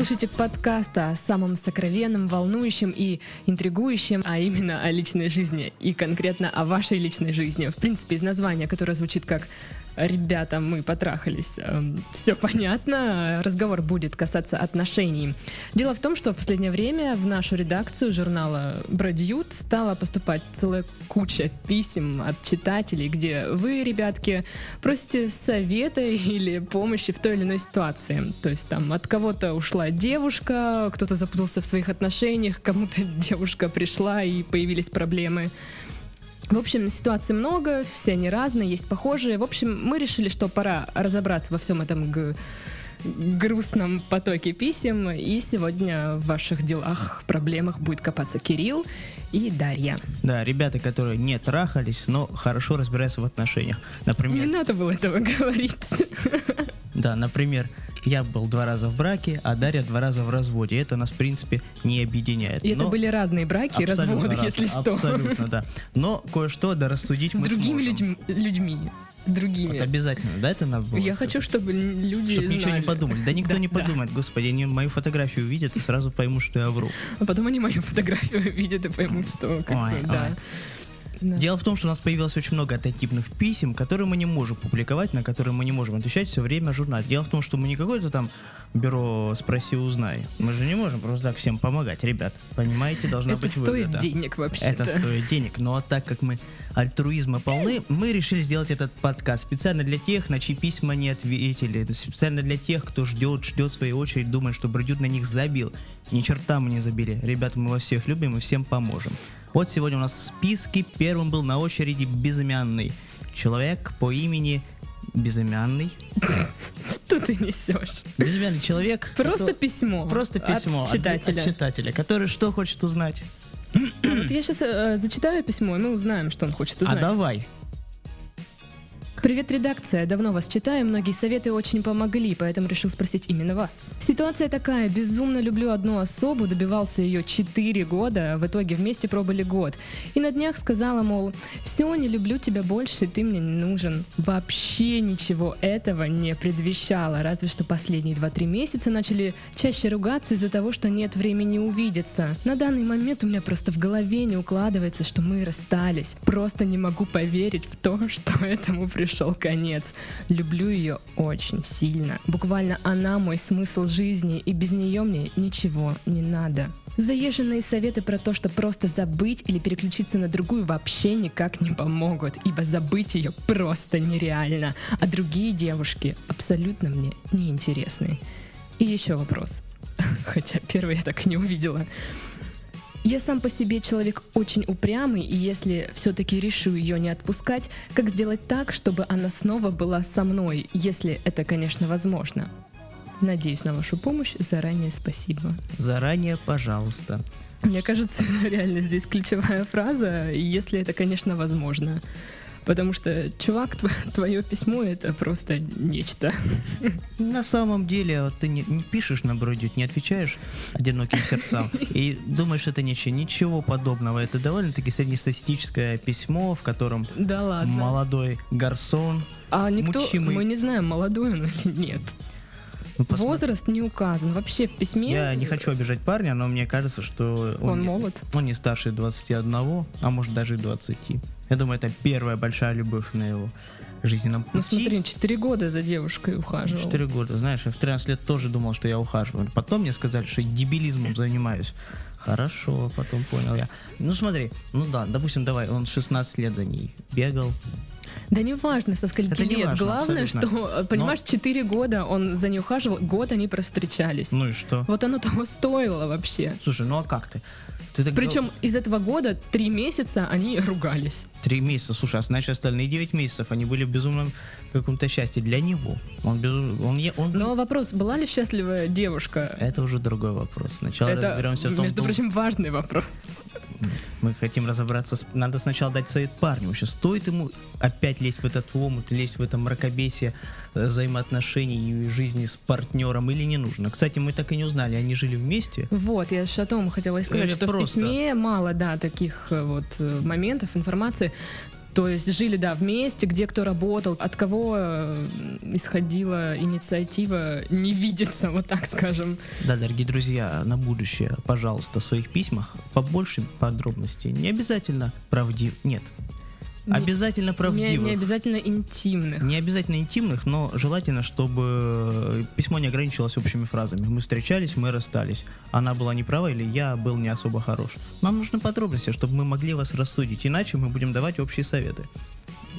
слушаете подкаст о самом сокровенном, волнующем и интригующем, а именно о личной жизни и конкретно о вашей личной жизни. В принципе, из названия, которое звучит как ребята, мы потрахались. Эм, Все понятно, разговор будет касаться отношений. Дело в том, что в последнее время в нашу редакцию журнала Бродьют стала поступать целая куча писем от читателей, где вы, ребятки, просите совета или помощи в той или иной ситуации. То есть там от кого-то ушла девушка, кто-то запутался в своих отношениях, кому-то девушка пришла и появились проблемы. В общем, ситуаций много, все они разные, есть похожие. В общем, мы решили, что пора разобраться во всем этом г- грустном потоке писем. И сегодня в ваших делах, проблемах будет копаться Кирилл и Дарья. Да, ребята, которые не трахались, но хорошо разбираются в отношениях. Не Например, надо было этого говорить. да, например, я был два раза в браке, а Дарья два раза в разводе. Это нас, в принципе, не объединяет. И это Но были разные браки и абсолютно разводы, разные, если что. Абсолютно, да. Но кое-что да рассудить С мы другими сможем. людьми. людьми. Другими. Вот обязательно, да, это надо было Я сказать? хочу, чтобы люди Чтоб ничего не знали. подумали. Да никто не подумает, господи, они мою фотографию увидят и сразу поймут, что я вру. А потом они мою фотографию видят и поймут, что Ой, да. Да. Дело в том, что у нас появилось очень много однотипных писем, которые мы не можем публиковать, на которые мы не можем отвечать все время в журнале. Дело в том, что мы не какое-то там бюро «Спроси, узнай». Мы же не можем просто так всем помогать, ребят. Понимаете, должна Это быть стоит выгода. денег вообще. Это стоит денег. Но а так как мы альтруизма полны, мы решили сделать этот подкаст специально для тех, на чьи письма не ответили. Специально для тех, кто ждет, ждет своей очередь, думает, что Бродют на них забил. Ни черта мы не забили. Ребята, мы вас всех любим и всем поможем. Вот сегодня у нас в списке первым был на очереди безымянный человек по имени Безымянный. Что ты несешь? Безымянный человек. Просто письмо. Просто письмо от читателя. от читателя, который что хочет узнать. Вот я сейчас зачитаю письмо, и мы узнаем, что он хочет А узнать. давай. Привет, редакция. Давно вас читаю, многие советы очень помогли, поэтому решил спросить именно вас. Ситуация такая. Безумно люблю одну особу, добивался ее 4 года, в итоге вместе пробыли год. И на днях сказала, мол, все, не люблю тебя больше, ты мне не нужен. Вообще ничего этого не предвещало, разве что последние 2-3 месяца начали чаще ругаться из-за того, что нет времени увидеться. На данный момент у меня просто в голове не укладывается, что мы расстались. Просто не могу поверить в то, что этому пришел конец. Люблю ее очень сильно. Буквально она мой смысл жизни, и без нее мне ничего не надо. Заезженные советы про то, что просто забыть или переключиться на другую вообще никак не помогут, ибо забыть ее просто нереально, а другие девушки абсолютно мне неинтересны. И еще вопрос. Хотя первый я так не увидела. Я сам по себе человек очень упрямый, и если все-таки решу ее не отпускать, как сделать так, чтобы она снова была со мной, если это, конечно, возможно? Надеюсь на вашу помощь. Заранее спасибо. Заранее, пожалуйста. Мне кажется, реально здесь ключевая фраза, если это, конечно, возможно. Потому что, чувак, тв- твое письмо это просто нечто. На самом деле, вот ты не, не пишешь на бродют, не отвечаешь одиноким сердцам и думаешь, это ничего, ничего подобного. Это довольно-таки среднестатистическое письмо, в котором Да ладно. молодой гарсон. А никто, мучимый. мы не знаем, молодой он или нет. Ну, посмотри. Возраст не указан. Вообще в письме Я не хочу обижать парня, но мне кажется, что он не- молод. он не старше 21, а может даже и 20. Я думаю, это первая большая любовь на его жизненном пути. Ну смотри, 4 года за девушкой ухаживал. 4 года, знаешь, я в 13 лет тоже думал, что я ухаживаю. Потом мне сказали, что я дебилизмом занимаюсь. Хорошо, потом понял я. Ну смотри, ну да, допустим, давай, он 16 лет за ней бегал. Да не важно, со скольки Это не лет. важно, Главное, абсолютно. что, э, понимаешь, 4 года он за ней ухаживал, год они просто встречались. Ну и что? Вот оно того стоило вообще. Слушай, ну а как ты? Ты так Причем из этого года 3 месяца они ругались. Три месяца, слушай, а значит остальные 9 месяцев они были в безумном каком-то счастье для него. Он безум... он, он... Но вопрос, была ли счастливая девушка? Это уже другой вопрос. Сначала Это, разберемся в том, между прочим, важный вопрос. Нет, мы хотим разобраться. С... Надо сначала дать совет парню. Вообще, стоит ему опять лезть в этот омут, лезть в это мракобесие э, взаимоотношений и жизни с партнером или не нужно? Кстати, мы так и не узнали, они жили вместе. Вот, я же о том хотела сказать, Или что просто- в письме мало, да, таких э, вот э, моментов, информации. То есть жили, да, вместе, где кто работал, от кого э, исходила инициатива не видеться, вот так скажем. Да, дорогие друзья, на будущее, пожалуйста, в своих письмах побольше подробностей. Не обязательно правдив... Нет. Не- Обязательно Не, правдивых. не обязательно интимных. Не обязательно интимных, но желательно, чтобы письмо не ограничивалось общими фразами. Мы встречались, мы расстались. Она была не права или я был не особо хорош. Нам нужны подробности, чтобы мы могли вас рассудить. Иначе мы будем давать общие советы.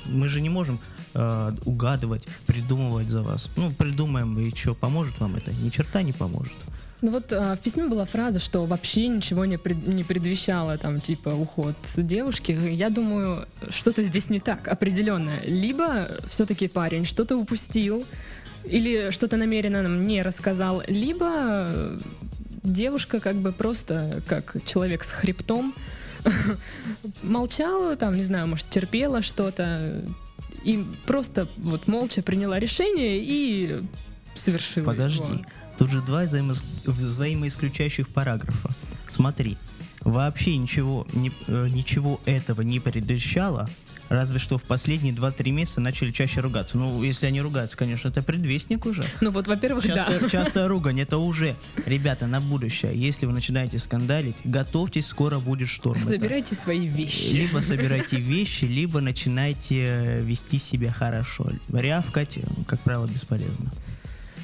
Мы же не можем э, угадывать, придумывать за вас. Ну, придумаем, и что, поможет вам это? Ни черта не поможет. Ну вот а, в письме была фраза, что вообще ничего не, пред- не предвещало там типа уход девушки. Я думаю, что-то здесь не так определенно. Либо все-таки парень что-то упустил, или что-то намеренно нам не рассказал, либо э, девушка как бы просто как человек с хребтом молчала, там, не знаю, может, терпела что-то и просто вот молча приняла решение и совершила Подожди. его. Тут же два взаимос- взаимоисключающих параграфа. Смотри, вообще ничего, не- э, ничего этого не предвещало, разве что в последние 2-3 месяца начали чаще ругаться. Ну, если они ругаются, конечно, это предвестник уже. Ну вот, во-первых, да. Частая, частая ругань, это уже, ребята, на будущее. Если вы начинаете скандалить, готовьтесь, скоро будет шторм. Это Собирайте свои вещи. Либо собирайте вещи, либо начинайте э, вести себя хорошо. Рявкать, э, как правило, бесполезно.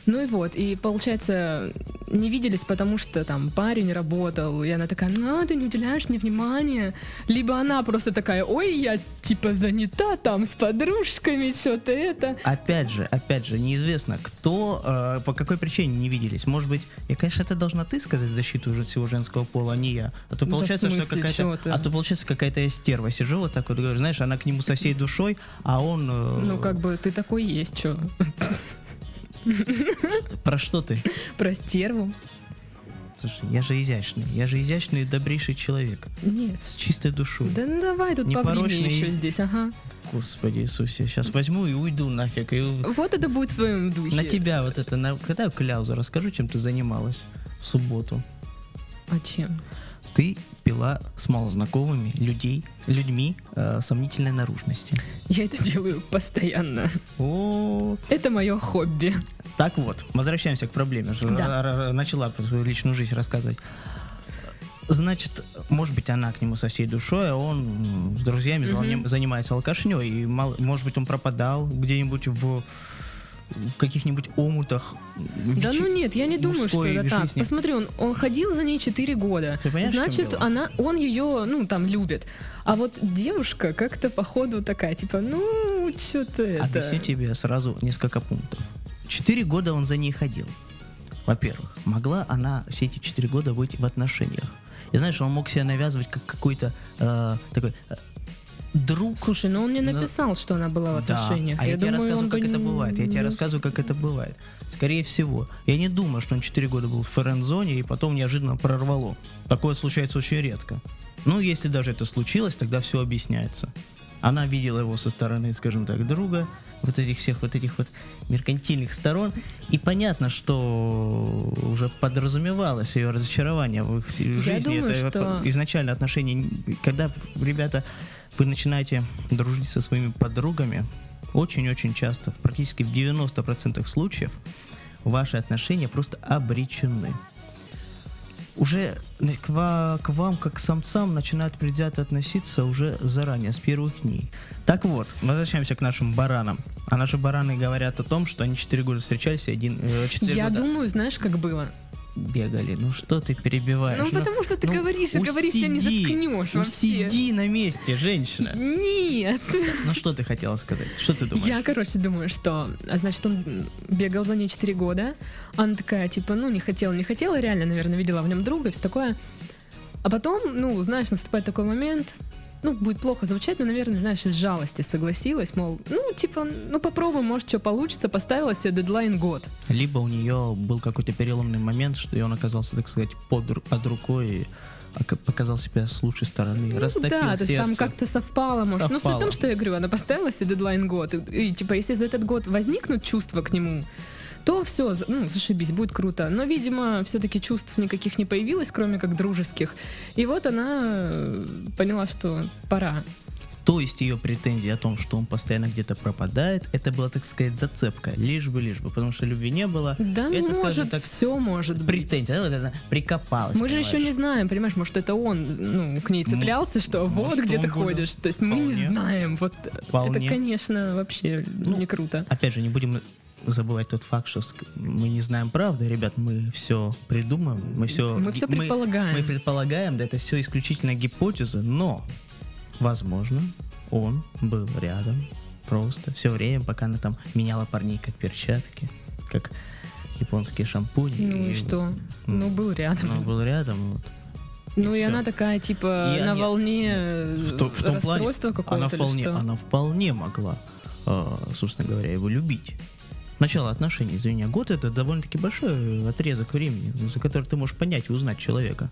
Ну и вот, и получается, не виделись, потому что там парень работал, и она такая, ну, ты не уделяешь мне внимания. Либо она просто такая, ой, я типа занята там с подружками, что-то это. Опять же, опять же, неизвестно, кто, э, по какой причине не виделись. Может быть, и, конечно, это должна ты сказать защиту уже всего женского пола, а не я. А то Да получается, что смысле, чё какая-то, а то получается какая-то я стерва. Сижу вот так вот, говорю, знаешь, она к нему со всей душой, а он... э, Ну, как бы ты такой есть, что Про что ты? про стерву. Слушай, я же изящный, я же изящный и добрейший человек. Нет. С чистой душой. Да ну давай тут Непорочный еще здесь, ага. Господи Иисусе, сейчас возьму и уйду нафиг. И Вот это будет в твоем духе. на тебя вот это, на, когда я кляузу расскажу, чем ты занималась в субботу. А чем? Ты пила с малознакомыми людей, людьми э, сомнительной наружности. Я это делаю постоянно. О, Это мое хобби. Так вот, возвращаемся к проблеме. Да. Начала про свою личную жизнь рассказывать. Значит, может быть, она к нему со всей душой, а он с друзьями заним- занимается алкашней. И мало- может быть, он пропадал где-нибудь в, в каких-нибудь омутах. Да вечи- ну нет, я не думаю, что это так. жизни. Посмотри, он, он ходил за ней 4 года. Ты понимаешь, Значит, она, он ее, ну, там, любит. А вот девушка как-то, походу, такая, типа, ну, что-то это... Объясню тебе сразу несколько пунктов. Четыре года он за ней ходил. Во-первых, могла она все эти четыре года быть в отношениях. И знаешь, он мог себя навязывать как какой-то э, такой э, друг. Слушай, ну он мне Но- написал, что она была в Да, отношениях. а я, тебе думаю, рассказываю, как бы это бывает. Я тебе рассказываю, как это бывает. Скорее всего. Я не думаю, что он 4 года был в френд-зоне и потом неожиданно прорвало. Такое случается очень редко. Ну, если даже это случилось, тогда все объясняется. Она видела его со стороны, скажем так, друга, вот этих всех вот этих вот меркантильных сторон. И понятно, что уже подразумевалось ее разочарование в их с- жизни. думаю, это что- изначально отношения, когда, ребята, вы начинаете дружить со своими подругами, очень-очень часто, практически в 90% случаев, ваши отношения просто обречены. Уже к, ва- к вам, как к самцам, начинают предвзято относиться уже заранее, с первых дней. Так вот, возвращаемся к нашим баранам. А наши бараны говорят о том, что они 4 года встречались, и один, 4 Я года думаю, знаешь, как было? Бегали. Ну что ты перебиваешь? Ну, потому что ты ну, говоришь и говоришь, тебя не заткнешь ну, вообще. Сиди на месте, женщина. Нет. Ну что ты хотела сказать? Что ты думаешь? Я, короче, думаю, что, а, значит, он бегал за ней 4 года. Она такая, типа, ну, не хотела, не хотела, реально, наверное, видела в нем друга и все такое. А потом, ну, знаешь, наступает такой момент, ну, будет плохо звучать, но, наверное, знаешь, из жалости согласилась, мол, ну, типа, ну, попробуем, может, что получится, поставила себе дедлайн год. Либо у нее был какой-то переломный момент, что и он оказался, так сказать, под, под рукой показал себя с лучшей стороны. Ну, растопил да, то есть там сердце. как-то совпало, может. Ну, суть в Совпало. том, что я говорю, она поставила себе дедлайн год. И, и, типа, если за этот год возникнут чувства к нему, то все, ну, зашибись, будет круто. Но, видимо, все-таки чувств никаких не появилось, кроме как дружеских. И вот она э, поняла, что пора. То есть ее претензии о том, что он постоянно где-то пропадает, это была, так сказать, зацепка. Лишь бы, лишь бы, потому что любви не было. Да, это, скажем может, так, все может быть. претензия, вот это прикопалась. Мы же еще не знаем, понимаешь, может, это он ну, к ней цеплялся, что вот может, где ты он был. ходишь. То есть мы не Вполне. знаем. Вот Вполне. это, конечно, вообще Ну, не круто. Опять же, не будем забывать тот факт, что мы не знаем правды, ребят, мы все придумаем, мы все... Мы всё предполагаем. Мы, предполагаем, да, это все исключительно гипотеза, но, возможно, он был рядом просто все время, пока она там меняла парней как перчатки, как японские шампуни. Ну и что? Ну, был рядом. Он был рядом, вот. Ну и всё. она такая, типа, И на нет, волне В, то- в том расстройства какого-то она вполне, она вполне могла, э, собственно говоря, его любить. Начало отношений, извини, год это довольно-таки большой отрезок времени, за который ты можешь понять и узнать человека.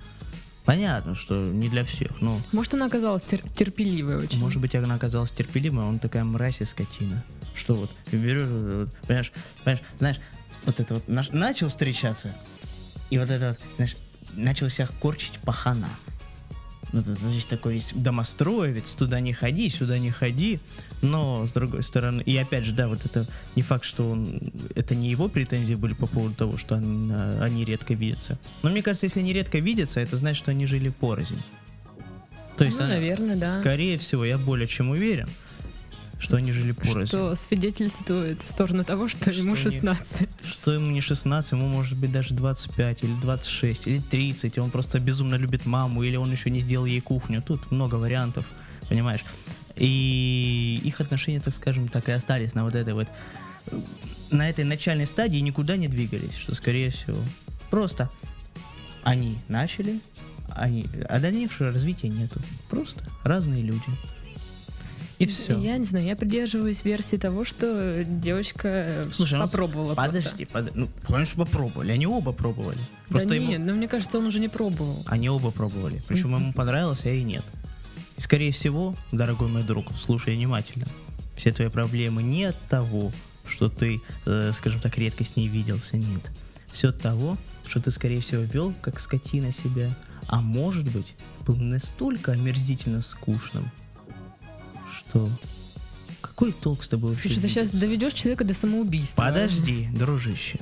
Понятно, что не для всех, но, Может, она оказалась тер- терпеливой очень. может быть, она оказалась терпеливой, а он такая мразь и скотина. Что вот, берешь, понимаешь, понимаешь, знаешь, вот это вот, наш- начал встречаться, и вот это, знаешь, начал себя корчить пахана. Ну, это, значит, такой есть домостроевец, туда не ходи, сюда не ходи. Но, с другой стороны, и опять же, да, вот это не факт, что он, это не его претензии были по поводу того, что он, а, они редко видятся. Но мне кажется, если они редко видятся, это значит, что они жили порознь. То есть, Ну, она- наверное, да. скорее всего, я более чем уверен, что они жили порознь. Что свидетельствует в сторону того, что, Что ему не- 16. Что ему не 16, ему может быть даже 25 или 26 или 30, и он просто безумно любит маму, или он еще не сделал ей кухню. Тут много вариантов, понимаешь? И их отношения, так скажем, так и остались на вот этой вот на этой начальной стадии никуда не двигались, что скорее всего просто они начали, они, а дальнейшего развития нету. Просто разные люди. И все. Я не знаю, я придерживаюсь версии того, что девочка Слушай, ну, попробовала просто. Подожди, под- ну, конечно, попробовали. Они оба пробовали. Просто да ему- нет, ну мне кажется, он уже не пробовал. Они оба пробовали. Причем ему понравилось, а ей нет. И скорее всего, дорогой мой друг, слушай внимательно. Все твои проблемы не от того, что ты, э, скажем так, редко с ней виделся, нет. Все от того, что ты, скорее всего, вел как скотина себя, а может быть, был настолько омерзительно скучным, что какой толк с тобой Слушай, ты сейчас доведешь человека до самоубийства. Подожди, дружище.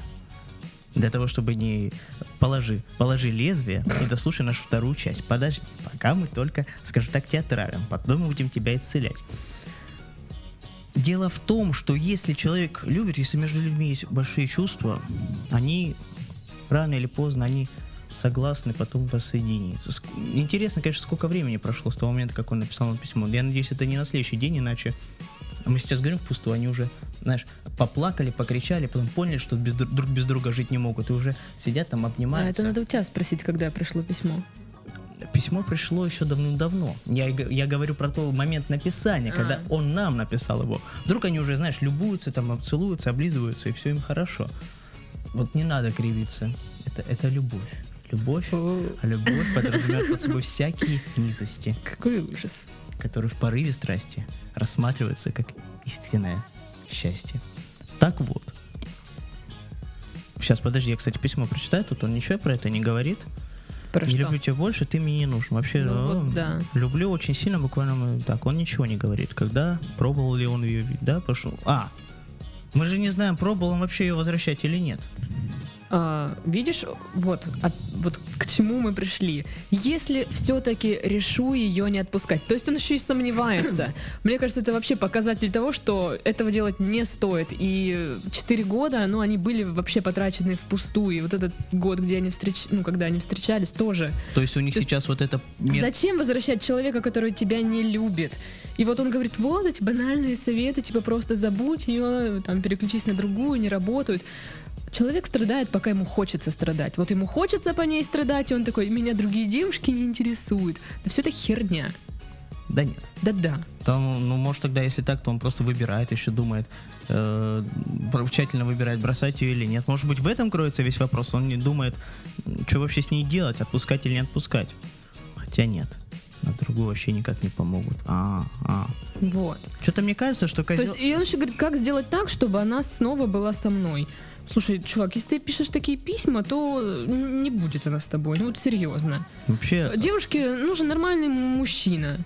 Для того, чтобы не положи, положи лезвие и дослушай нашу вторую часть. Подожди, пока мы только, скажем так, театрален. Потом мы будем тебя исцелять. Дело в том, что если человек любит, если между людьми есть большие чувства, они рано или поздно, они согласны потом воссоединиться. Интересно, конечно, сколько времени прошло с того момента, как он написал нам письмо. Я надеюсь, это не на следующий день, иначе мы сейчас говорим впустую, они уже, знаешь, поплакали, покричали, потом поняли, что без, друг без друга жить не могут, и уже сидят там, А обнимаются. это надо у тебя спросить, когда пришло письмо. Письмо пришло еще давным-давно. Я, я говорю про тот момент написания, А. когда он нам написал его. Вдруг они уже, знаешь, любуются, там, целуются, облизываются, и все им хорошо. Вот не надо кривиться. Это, это любовь. Любовь, а любовь подразумевает под собой всякие низости, какой ужас. которые в порыве страсти рассматриваются как истинное счастье. Так вот. Сейчас, подожди, я, кстати, письмо прочитаю, тут он ничего про это не говорит. Про не что? люблю тебя больше, ты мне не нужен. Вообще, Ну вот да. люблю очень сильно, буквально так, он ничего не говорит. Когда, пробовал ли он ее, да, пошел. А, мы же не знаем, пробовал он вообще ее возвращать или нет. А, видишь, вот, от- вот к чему мы пришли. Если все-таки решу ее не отпускать, то есть он еще и сомневается. Мне кажется, это вообще показатель того, что этого делать не стоит. И 4 года, ну, они были вообще потрачены впустую. И вот этот год, где они встреч... ну, когда они встречались, тоже. То есть у них То есть сейчас вот это... Зачем возвращать человека, который тебя не любит? И вот он говорит, вот эти банальные советы, типа просто забудь ее, там, переключись на другую, не работают. Человек страдает, пока ему хочется страдать. Вот ему хочется по ней страдать, и он такой, меня другие девушки не интересуют. Да все это херня. Да нет. Да-да. Там, ну, может, тогда, если так, то он просто выбирает, еще думает, э, тщательно выбирает, бросать ее или нет. Может быть, в этом кроется весь вопрос. Он не думает, что вообще с ней делать, отпускать или не отпускать. Хотя нет. На другую вообще никак не помогут. А, а. Вот. Что-то мне кажется, что То козел... есть, и он еще говорит, как сделать так, чтобы она снова была со мной. Слушай, чувак, если ты пишешь такие письма, то не будет она с тобой. Ну вот серьезно. Вообще, Девушке нужен нормальный мужчина.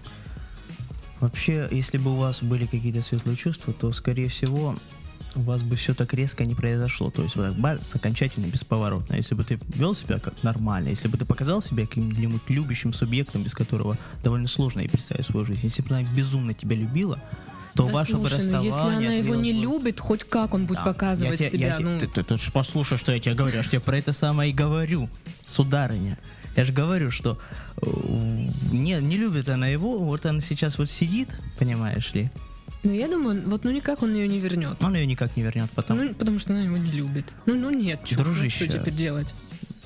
Вообще, если бы у вас были какие-то светлые чувства, то, скорее всего, у вас бы все так резко не произошло. То есть вот так бац, окончательно, бесповоротно. Если бы ты вел себя как нормально, если бы ты показал себя каким-нибудь любящим субъектом, без которого довольно сложно и представить свою жизнь, если бы она безумно тебя любила, то Да ваше слушай, ну, расставание если она его не бы- любит, хоть как он будет Да, показывать я я себя. те- ну, Ты, ты тут ж послушай, что я тебе говорю. Я ж тебе про это самое и говорю, сударыня. Я же говорю, что э, не, не любит она его, вот она сейчас вот сидит, понимаешь ли, ну, я думаю, вот ну никак он ее не вернет. он ее никак не вернет потом. Ну, потому что она его не любит. Ну, ну нет, чё, ну, Дружище. что теперь делать?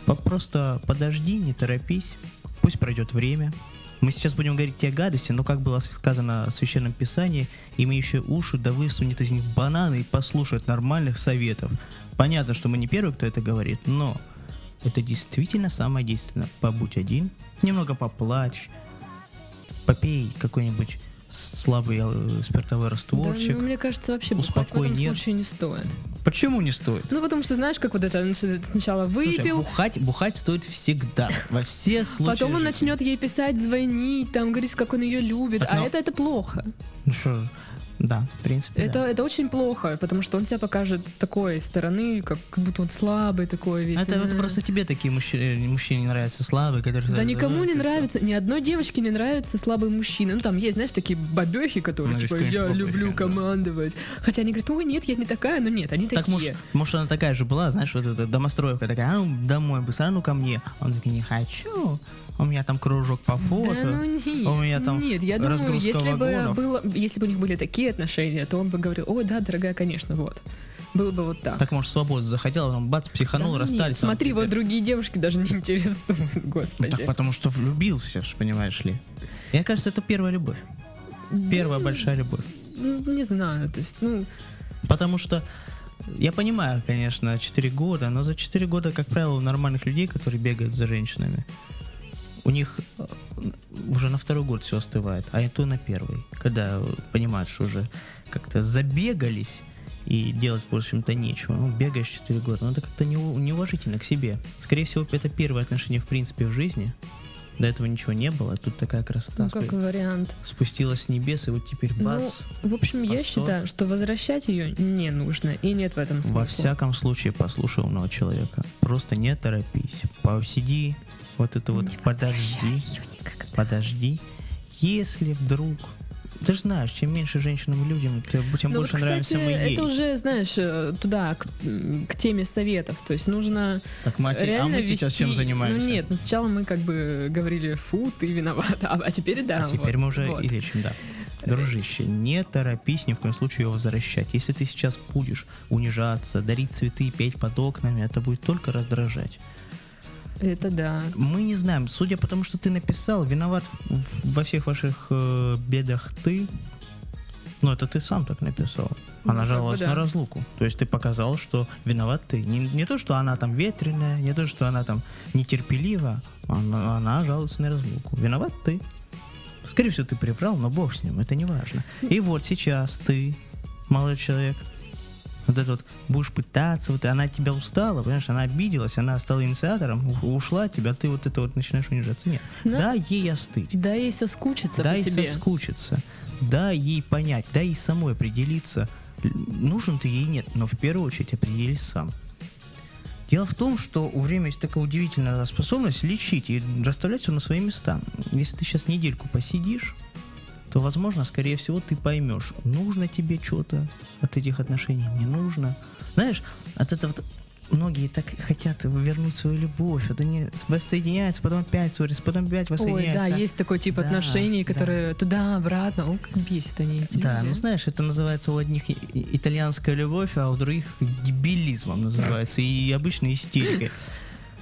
По- Просто подожди, не торопись, пусть пройдет время. Мы сейчас будем говорить те гадости, но как было сказано в Священном Писании, имеющие уши да высунет из них бананы и послушает нормальных советов. Понятно, что мы не первые, кто это говорит, но это действительно самое действенное. Побудь один, немного поплачь, попей какой-нибудь слабый э, спиртовой Да, растворчик. ну, мне кажется, вообще бухать в Успокой этом нерв. случае не стоит. Почему не стоит? Ну, потому что, знаешь, как вот это, сначала Слушай, выпил, бухать, бухать стоит всегда, во все случаи. потом он начнет ей писать, звонить, там, говорить, как он ее любит. А ну- это, это плохо. Ну что, да, в принципе, Это, да. это очень плохо, потому что он себя покажет с такой стороны, как, как будто он слабый такой весь. Это, это просто тебе такие мужчины, мужчине нравятся слабые, которые... Да никому не «Ой, ты нравится, ни одной девочке не нравится слабый мужчина. Ну там есть, знаешь, такие бабехи, которые Ну, типа я люблю командовать. Хотя они говорят, ой, нет, я не такая, но нет, они что». Так, такие. может, может, она такая же была, знаешь, вот эта домостроевка такая, а ну домой быстро, а ну ко мне. Он такой, не хочу, у меня там кружок по фото. Да ну нет, у меня там нет, я думаю, если бы, вагонов. было, если бы у них были такие отношения, то он бы говорил, ой, да, дорогая, конечно, вот. Было бы вот так. Так, может, свободу захотел, а потом бац, психанул, Да ну расстались. нет, смотри, вот другие девушки даже не интересуют, Ну, господи. так потому что влюбился, понимаешь ли. Мне кажется, это первая любовь. Первая большая любовь. Ну, не знаю, то есть, ну, Потому что я понимаю, конечно, 4 года, но за 4 года, как правило, у нормальных людей, которые бегают за женщинами, у них э, уже на второй год все остывает, а и то на первый, когда понимают, что уже как-то забегались и делать, в общем-то, нечего. Ну, бегаешь 4 года, ну это как-то неу- неуважительно к себе. Скорее всего, это первое отношение, в принципе, в жизни. До этого ничего не было, тут такая красота ну как спу- вариант. спустилась с небес, и вот теперь Ну, бац. в общем, я Посол. считаю, что возвращать ее не нужно, и нет в этом смысла. Во всяком случае, послушай умного человека. Просто не торопись. Посиди, вот это вот, Не подожди, подожди. Если вдруг... Ты же знаешь, чем меньше женщинам и людям, тем тем Ну, больше вот, нравимся мы ей. это уже, знаешь, э, туда, к, к теме советов. То есть нужно Так, мы, а реально мы сейчас вести- чем занимаемся? Ну нет, ну сначала мы как бы говорили, фу, ты виноват, а, а теперь да. а теперь вот, мы уже вот. и лечим, да. Дружище, не торопись ни в коем случае его возвращать. Если ты сейчас будешь унижаться, дарить цветы петь под окнами, это будет только раздражать. Это да. Мы не знаем, судя по тому, что ты написал, виноват во всех ваших э, бедах ты. Ну, это ты сам так написал. Ну, Она бы жаловалась да. на разлуку. То есть ты показал, что виноват ты. Не, не то, что она там ветреная, не то, что она там нетерпелива. Она, она жалуется на разлуку. Виноват ты. Скорее всего, ты приврал, но бог с ним, это не важно. И вот сейчас ты, молодой человек, вот это вот будешь пытаться, вот она от тебя устала, понимаешь, она обиделась, она стала инициатором, ушла от тебя, ты вот это вот начинаешь унижаться. Нет, Ну, дай ей остыть, Да ей соскучиться по тебе. соскучиться, дай ей понять, дай ей самой определиться, нужен ты ей нет, но в первую очередь определись сам. Дело в том, что у времени есть такая удивительная способность лечить и расставлять все на свои места. Если ты сейчас недельку посидишь, то, возможно, скорее всего, ты поймешь, нужно тебе что-то от этих отношений, не нужно. Знаешь, от этого вот многие так хотят вернуть свою любовь, вот они воссоединяются, потом опять ссорятся, потом опять Ой, воссоединяются. да, есть такой тип Да, отношений, да. которые туда-обратно, о, как бесит они эти Да, люди. ну знаешь, это называется у одних итальянская любовь, а у других дебилизмом называется, и обычно истерикой.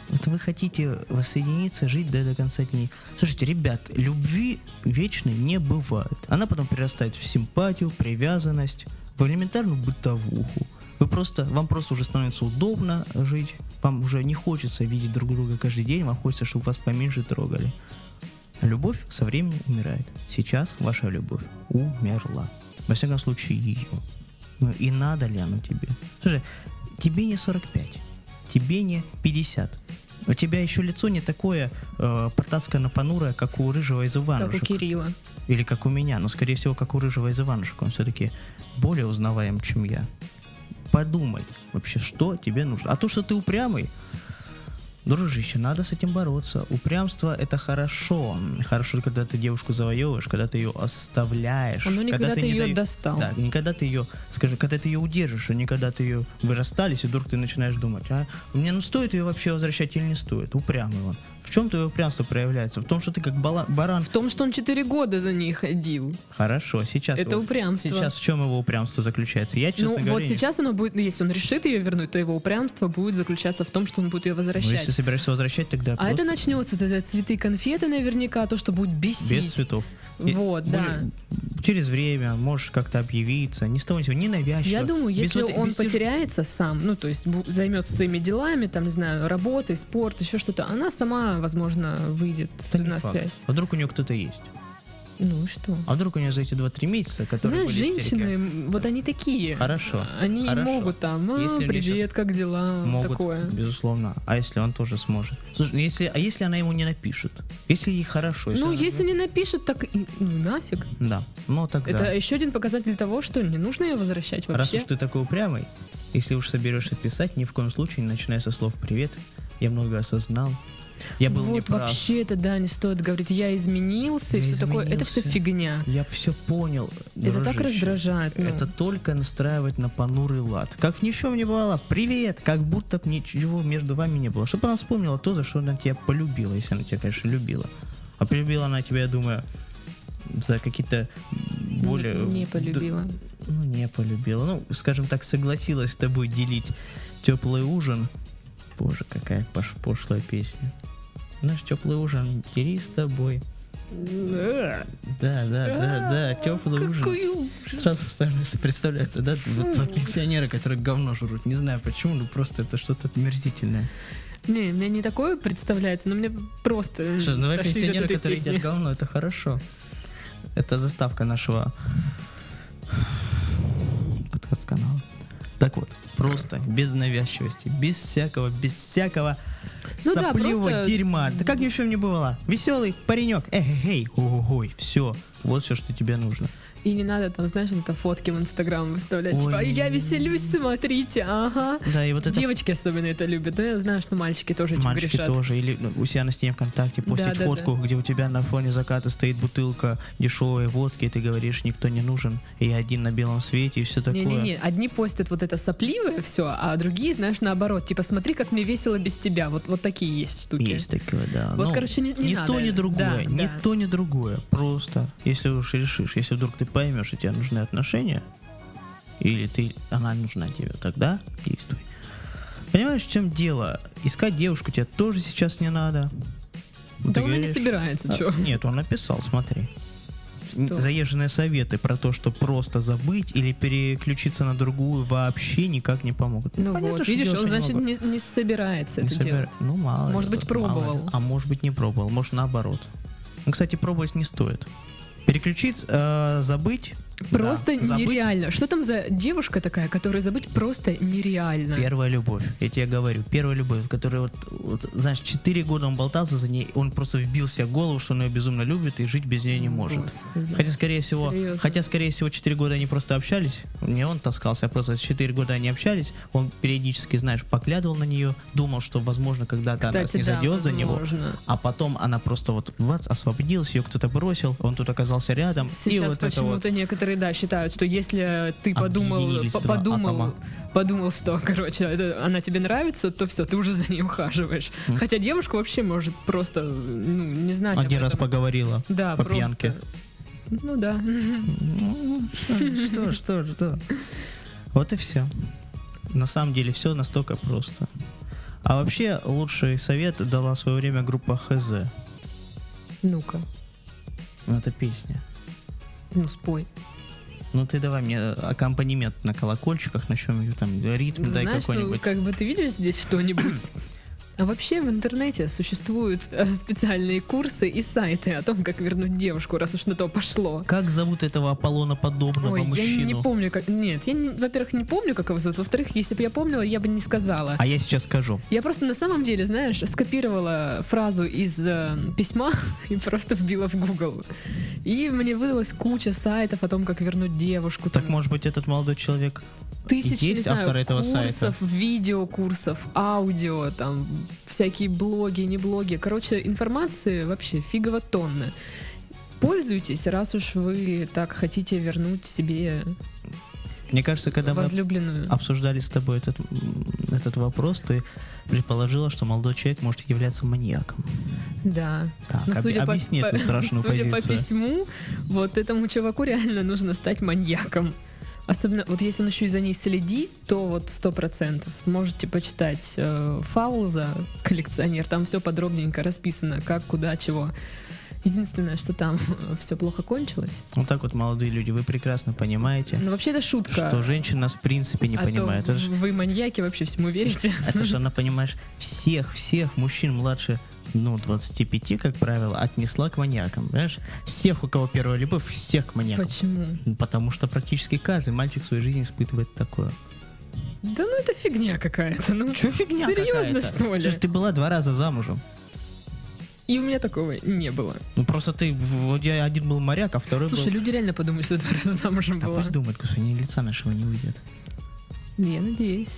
Вот вы хотите воссоединиться, жить до, до конца дней. Слушайте, ребят, любви вечной не бывает. Она потом перерастает в симпатию, привязанность, в элементарную бытовуху. Вы просто, вам просто уже становится удобно жить, вам уже не хочется видеть друг друга каждый день, вам хочется, чтобы вас поменьше трогали. Любовь со временем умирает. Сейчас ваша любовь умерла. Во всяком случае, ее. Ну и надо ли оно тебе? Слушай, тебе не 45, тебе не 50. У тебя еще лицо не такое э, потаскано понурое, как у рыжего из Как у Иванушек. Кирилла. Или как у меня, но скорее всего как у Рыжего из Иванушек. Он все-таки более узнаваем, чем я. Подумай вообще, что тебе нужно. А то, что ты упрямый, Дружище, надо с этим бороться. Упрямство это хорошо. Хорошо, когда ты девушку завоевываешь, когда ты ее оставляешь. Не когда когда ты не ее даё- достал. Да, не когда ты ее, скажи, когда ты ее удержишь, а не когда ты ее вы расстались, и вдруг ты начинаешь думать, а мне ну стоит ее вообще возвращать или не стоит? Упрямый он. В чем твое упрямство проявляется? В том, что ты как бала- баран. В том, что он 4 года за ней ходил. Хорошо, сейчас. Это его- упрямство. Сейчас в чем его упрямство заключается? Я, честно ну, говоря, вот не- сейчас оно будет, ну, если он решит ее вернуть, то его упрямство будет заключаться в том, что он будет ее Ну, возвращать. если собираешься возвращать, тогда А просто это начнется, вот это цветы, конфеты наверняка, то, что будет бесить. без цветов. И Вот, да. более- Через время можешь как-то объявиться, ни с того ни с сего, ненавязчиво. Я думаю, без если вот- он без потеряется сам, ну, то есть займется своими делами, там, не знаю, работой, спорт, еще что-то, она сама, возможно, выйдет не на факт. связь. А вдруг у нее кто-то есть? Ну что? А вдруг у нее за эти 2-3 месяца, которые Знаешь, были истерики, женщины, м, вот они такие. Хорошо. Они хорошо. могут там, а, Если привет, как дела, Могут, такое. безусловно. А если он тоже сможет? Слушай, ну если, а если она ему не напишет? Если ей хорошо? Ну, она- если не напишет, так и- ну, нафиг. Да, ну тогда. Это еще один показатель того, что не нужно ее возвращать Раз вообще. уж ты такой упрямый, если уж соберешься писать, ни в коем случае не начинай со слов «Привет, я много осознал, я был вот неправ, вообще это, да, не стоит говорить, я изменился и Я все такое. Это все фигня. я все понял». Это так дружище. раздражает. ну. Это только настраивать на понурый лад. Как в ничем не бывало. Привет! Как будто б ничего между вами не было. Чтобы она вспомнила то, за что она тебя полюбила, если она тебя, конечно, любила. А полюбила она тебя, я думаю, за какие-то более... не, не полюбила. Ну, не полюбила. Ну, скажем так, согласилась с тобой делить теплый ужин. Боже, какая пош- пошлая песня. Знаешь, теплый ужин, дери с тобой. Да, да, да, да, теплый ужин. Какой ужас. Сразу представляется, да, вот два пенсионера, которые говно жрут. Не знаю почему, но просто это что-то мерзительное. Не, мне не такое представляется, но мне просто Что, два пенсионера, которые песни. едят говно, это хорошо. Это заставка нашего подкаст-канала. Так вот, просто без навязчивости, без всякого, без всякого Ну да, сопливого просто- дерьма. Да как ни в чем не бывало. Веселый паренек, эй-эй-эй, ой, все. Вот все, что тебе нужно. И не надо там, знаешь, это фотки в Инстаграм выставлять. Ой. Типа, «Ай, я веселюсь, смотрите, ага. Да, и вот это Девочки особенно это любят. Но я знаю, что мальчики тоже этим Мальчики грешат. тоже. Или ну, у себя на стене ВКонтакте постить Да, да, фотку, где у тебя на фоне заката стоит бутылка дешевой водки, и ты говоришь, никто не нужен, и я один на белом свете, и все такое. Не-не-не, одни постят вот это сопливое все, а другие, знаешь, наоборот, типа, смотри, как мне весело без тебя. Вот, вот такие есть штуки. Есть такое, да. Вот, Ну, короче, не, не ни надо. то, ни другое. Да, ни да. то, ни другое. Просто, если уж решишь, если вдруг ты поймешь, что тебе нужны отношения, или ты, она нужна тебе, тогда действуй. Понимаешь, в чем дело? Искать девушку тебе тоже сейчас не надо. Да ты он и не говоришь, собирается, а, что? Нет, он написал, смотри. Что? Заезженные советы про то, что просто забыть или переключиться на другую вообще никак не помогут. Ну Понятно, вот, видишь, он, значит, не, не собирается Не это собира- делать. Ну, мало. Может ли, быть, мало ли. пробовал. А может быть, не пробовал. Может, наоборот. Ну, кстати, пробовать не стоит. Переключиться, э, забыть. Просто да, забыть. нереально. Что там за девушка такая, которую забыть просто нереально? Первая любовь, я тебе говорю, первая любовь, которая вот, вот, знаешь, 4 года он болтался за ней, он просто вбил себе в голову, что он ее безумно любит и жить без нее не может. Господи. Хотя, скорее всего, Серьезно? хотя, скорее всего, 4 года они просто общались. Не он таскался, а просто 4 года они общались. Он периодически, знаешь, поглядывал на нее, думал, что, возможно, когда-то она не да, зайдет за него. возможно. А потом она просто вот освободилась, ее кто-то бросил, он тут оказался рядом. и Сейчас вот это вот. почему-то некоторые, да, считают, что если ты подумал, подумал, атома. подумал, что, короче, это- она тебе нравится, то все, ты уже за ней ухаживаешь. Мгм. Хотя девушка вообще может просто, ну, не знать об Один раз этом. поговорила. Да, по просто. пьянке. Ну да. Ну, Что, что, что? Вот и все. На самом деле все настолько просто. А вообще лучший совет дала в свое время группа ХЗ. Ну-ка, Ну, Это песня. ну спой. Ну ты давай мне аккомпанемент на колокольчиках, на чем там ритм дай Знаешь, ну, какой-нибудь. как бы ты видишь здесь что-нибудь? А вообще в интернете существуют э, специальные курсы и сайты о том, как вернуть девушку, раз уж на то пошло. Как зовут этого Аполлона подобного Ой, мужчину? я не помню, как... Нет, я, не- во-первых, не помню, как его зовут. Во-вторых, если бы я помнила, я бы не сказала. А я сейчас скажу. Я просто на самом деле, знаешь, скопировала фразу из э, письма и просто вбила в Google. И мне выдалась куча сайтов о том, как вернуть девушку. Так там может быть этот молодой человек тысячи, есть не знаю, автор этого курсов, сайта? видеокурсов, аудио, там всякие блоги, не блоги. Короче, информации вообще фигово тонна. Пользуйтесь, раз уж вы так хотите вернуть себе Мне кажется, когда мы обсуждали с тобой этот, этот вопрос, ты предположила, что молодой человек может являться маньяком. Да. Так, Но об- судя по, объясни по- эту страшную судя по позицию. письму, вот этому чуваку реально нужно стать маньяком. Особенно, вот если он еще и за ней следит, то вот сто процентов. Можете почитать э, Фауза, коллекционер, там все подробненько расписано, как, куда, чего. Единственное, что там все плохо кончилось. Вот так вот, молодые люди, вы прекрасно понимаете, Но вообще это шутка. что женщина нас в принципе не а то понимает. Это же вы маньяки вообще всему верите. Это же она, понимаешь, всех, всех мужчин младше, ну, 25, как правило, отнесла к маньякам, понимаешь? Всех, у кого первая любовь, всех к маньякам. Почему? Потому что практически каждый мальчик в своей жизни испытывает такое. Да ну это фигня какая-то. Ну, Чё фигня Серьезно, что ли? Ты была два раза замужем. И у меня такого не было. Ну, просто ты, в- у тебя один был моряк, а второй Слушай, был... люди реально подумают, что я два раза замужем А была. пусть думают, господи, лица нашего не выйдет. Я надеюсь.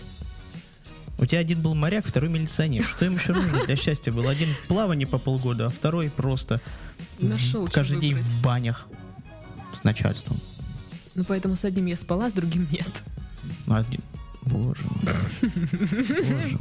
У тебя один был моряк, второй милиционер. Что им еще нужно для счастья было? Один в плавании по полгода, а второй просто Нашел, каждый день выбрать. в банях с начальством. Ну поэтому с одним я спала, с другим нет. Ну, Один... Боже мой. Боже мой.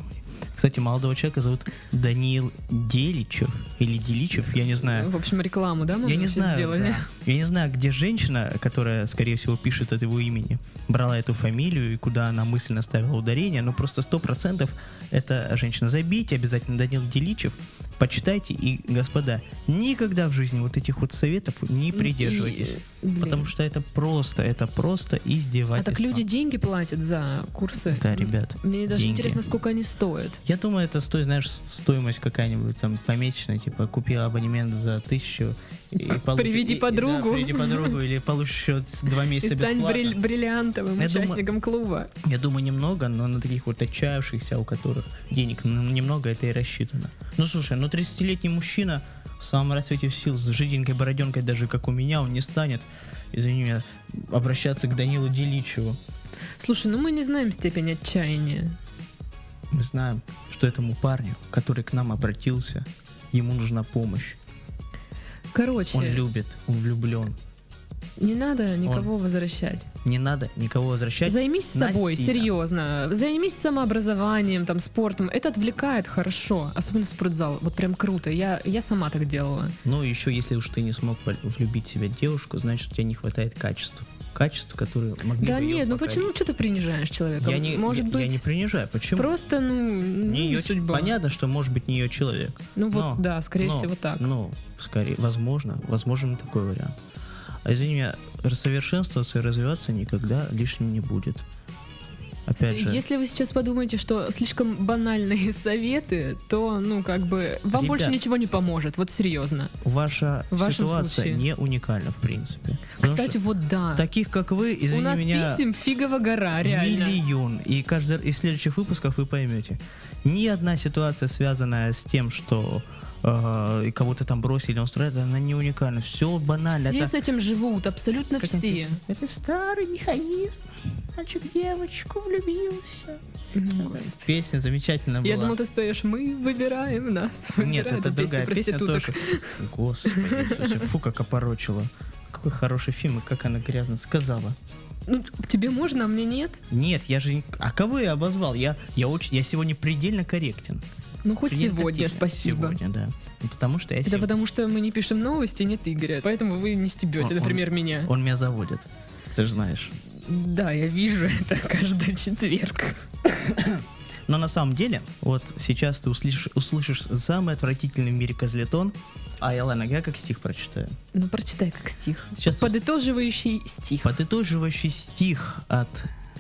Кстати, молодого человека зовут Даниил Деличев или Деличев, я не знаю. В общем, рекламу, да, мы Я не знаю, сделали? да. я не знаю, где женщина, которая, скорее всего, пишет от его имени, брала эту фамилию и куда она мысленно ставила ударение, но просто сто процентов это женщина. Забейте обязательно Данил Деличев, почитайте и, господа, никогда в жизни вот этих вот советов не придерживайтесь. И, блин. Потому что это просто, это просто А издевательство. так люди деньги платят за курсы. Да, ребят. Мне даже деньги. интересно, сколько они стоят. Я думаю, это стоит, знаешь, стоимость какая-нибудь там помесячная, типа купи абонемент за тысячу и получи- Приведи и- и- подругу. да, приведи подругу или получишь еще два И месяца стань бесплатно. бриль- бриллиантовым Я думаю- участником клуба. Я думаю, немного, но на таких вот отчаявшихся, у которых денег немного, это и рассчитано. Ну слушай, ну 30-летний мужчина в самом расцвете сил с жиденькой бороденкой, даже как у меня, он не станет, извини меня, обращаться к Данилу Деличеву. Слушай, ну мы не знаем степень отчаяния. Мы знаем, что этому парню, который к нам обратился, ему нужна помощь. Короче, Он любит, он влюблен. не надо никого возвращать. Не надо никого возвращать. Займись собой, насильно. серьезно. Займись самообразованием, там, спортом. Это отвлекает хорошо. Особенно спортзал. Вот прям круто. Я, я сама так делала. Ну, еще если уж ты не смог влюбить в себя девушку, значит, у тебя не хватает качеств. Качеств, которые могли да бы нет, ну почему что ты принижаешь человека? Я не, Может я, быть, я не принижаю. Почему? просто, ну, ну, не не ее судьба. Понятно, что может быть не ее человек. Ну вот, Но- да, скорее но- всего так. Ну, скорее, возможно, возможен такой вариант. А извини меня, совершенствоваться и развиваться никогда лишним не будет. Опять же, Если вы сейчас подумаете, что слишком банальные советы, то, ну, как бы, вам Ребят. больше ничего не поможет. Вот серьезно. ваша ситуация случае. не уникальна, в принципе. Потому Кстати, вот да. таких, как вы, извини У нас меня, писем фигово гора, реально. миллион. И каждый из следующих выпусков вы поймете. Ни одна ситуация, связанная с тем, что э, и кого-то там бросили, он страдает, она не уникальна. Все банально. Все это, с этим живут, абсолютно как все. Это старый механизм. Мальчик девочку влюбился. Господи. Песня замечательная была. Я думал, ты споешь «Мы выбираем нас». Нет, Выбираем это эту песню другая песня тоже. Господи, фу, как опорочила. Какой хороший фильм, и как она грязно сказала. Ну, тебе можно, а мне нет? Нет, я же... А кого я обозвал? Я, я, очень, я сегодня предельно корректен. Ну, хоть Предельно сегодня, спасибо. Сегодня, да. Ну, потому что я Это сегодня... потому, что мы не пишем новости, нет Игоря. Поэтому вы не стебете, Он- например, меня. Он меня заводит. Ты же знаешь. Да, я вижу это каждый четверг. Но на самом деле, вот сейчас ты услышишь, услышишь самый отвратительный в мире козлетон, а я ладно, я как стих прочитаю. Ну, прочитай как стих. Сейчас Подытоживающий стих. подытоживающий стих от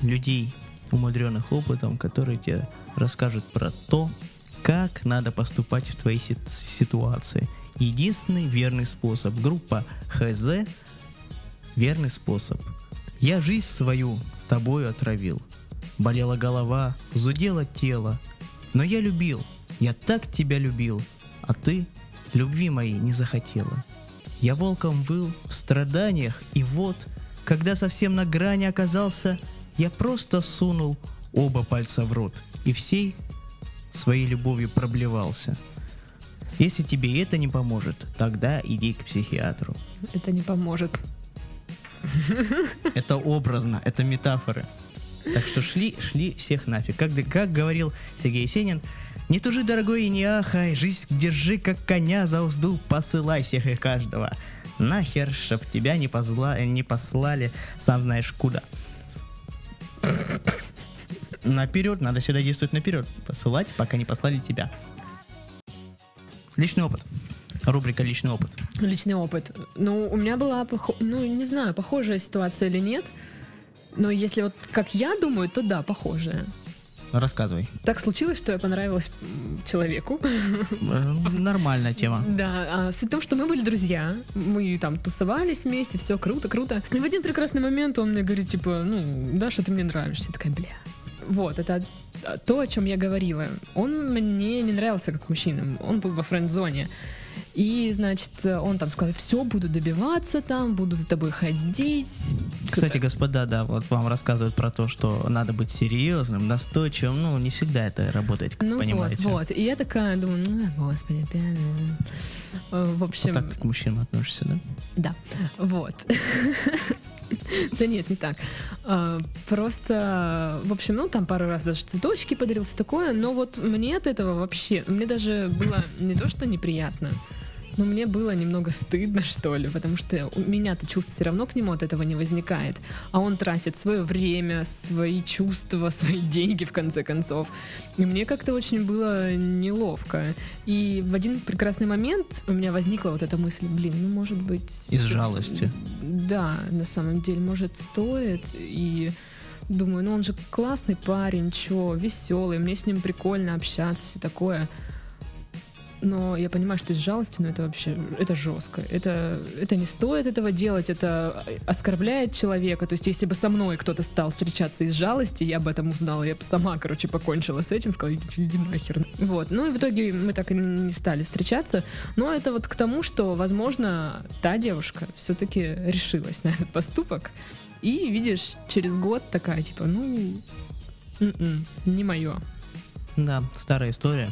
людей, умудренных опытом, которые тебе расскажут про то, как надо поступать в твоей си- ситуации. Единственный верный способ. Группа ХЗ верный способ. Я жизнь свою тобою отравил. Болела голова, зудело тело. Но я любил, я так тебя любил, а ты любви моей не захотела. Я волком выл в страданиях, и вот, когда совсем на грани оказался, я просто сунул оба пальца в рот и всей своей любовью проблевался. Если тебе это не поможет, тогда иди к психиатру. Это не поможет. Это образно, это метафоры. Так что шли, шли всех нафиг. Как, как говорил Сергей Есенин, не тужи, дорогой, и не ахай, жизнь держи, как коня за узду, посылай всех и каждого. Нахер, чтоб тебя не, позла, не послали, сам знаешь куда. Наперед, надо всегда действовать наперед. Посылать, пока не послали тебя. Личный опыт. Рубрика «Личный опыт». Личный опыт. Ну, у меня была, похо- ну, не знаю, похожая ситуация или нет. Но если вот как я думаю, то да, похожая. Рассказывай. Так случилось, что я понравилась человеку. Э, Нормальная тема. Да, а суть в том, что мы были друзья, мы там тусовались вместе, все круто, круто. И в один прекрасный момент он мне говорит, типа, ну, Даша, ты мне нравишься. Я такая, бля. Вот, это то, о чем я говорила. Он мне не нравился как мужчина, он был во френд-зоне. И, значит, он там сказал, все, буду добиваться там, буду за тобой ходить. Кстати, господа, да, вот вам рассказывают про то, что надо быть серьезным, настойчивым. Ну, не всегда это работает, как ну понимаете. вот, вот. И я такая думаю, ну, господи, опять. Э, В общем, Вот так ты к мужчинам относишься, да? Да, вот. Да нет, не так. А, Просто, в общем, ну там пару раз даже цветочки подарил, все такое, но вот мне от этого вообще, мне даже было не то, что неприятно, но мне было немного стыдно, что ли, потому что у меня-то чувств все равно к нему от этого не возникает, а он тратит свое время, свои чувства, свои деньги, в конце концов. И мне как-то очень было неловко. И в один прекрасный момент у меня возникла вот эта мысль, блин, ну может быть... Из жалости. Да, на самом деле, может, стоит. И думаю, ну он же классный парень, чё, веселый, мне с ним прикольно общаться, все такое. Но я понимаю, что из жалости, ну это вообще, это жестко. Это, это не стоит этого делать, это оскорбляет человека. То есть, если бы со мной кто-то стал встречаться из жалости, я об этом узнала, я бы сама, короче, покончила с этим, сказала, иди, иди нахер. Вот. Ну и в итоге мы так и не стали встречаться. Но это вот к тому, что, возможно, та девушка все-таки решилась на этот поступок. И, видишь, через год такая, типа, ну, не мое. Да, старая история,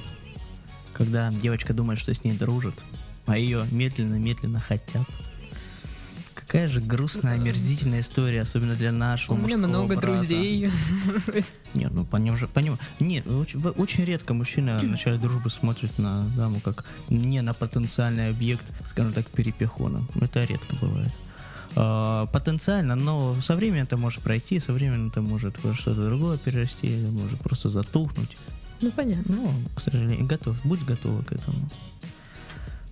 когда девочка думает, что с ней дружат, а ее медленно-медленно хотят. Какая же грустная, омерзительная история, особенно для нашего У меня много брата. друзей. Нет, ну поним же, поним. Нет, очень, очень редко мужчина в начале дружбы смотрит на даму как не на потенциальный объект, скажем так, перепихона. Это редко бывает. А, потенциально, но со временем это может пройти, со временем это может во что-то другое перерасти, это может просто затухнуть. Ну, понятно. Ну, к сожалению, готов, будь готова к этому.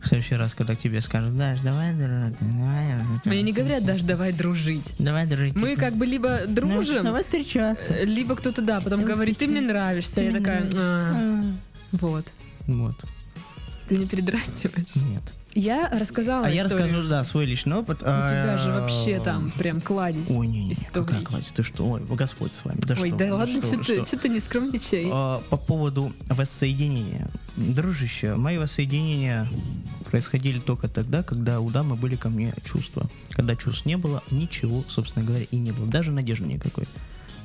В следующий раз, когда тебе скажут, Даш, давай, дружить, давай. Мне не говорят даже давай дружить. Давай дружить. Мы типа, как бы либо дружим, Давай встречаться. э, либо кто-то, да, потом Давай говорит, ты мне нравишься. Я такая, нравишься. «А, А, вот. Вот, Ты не передрастиваешь. нет. Я рассказала А я историю. расскажу, да, свой личный опыт. У тебя же А, вообще там прям кладезь Ой, не, не, историй. какая кладезь, ты что? Ой, Господь с вами. Да Ой, что, да ладно, что что вы, ты, что? что ты не скромничай. А, По поводу воссоединения. Дружище, мои воссоединения происходили только тогда, когда у дамы были ко мне чувства. Когда чувств не было, ничего, собственно говоря, и не было. Даже надежды никакой.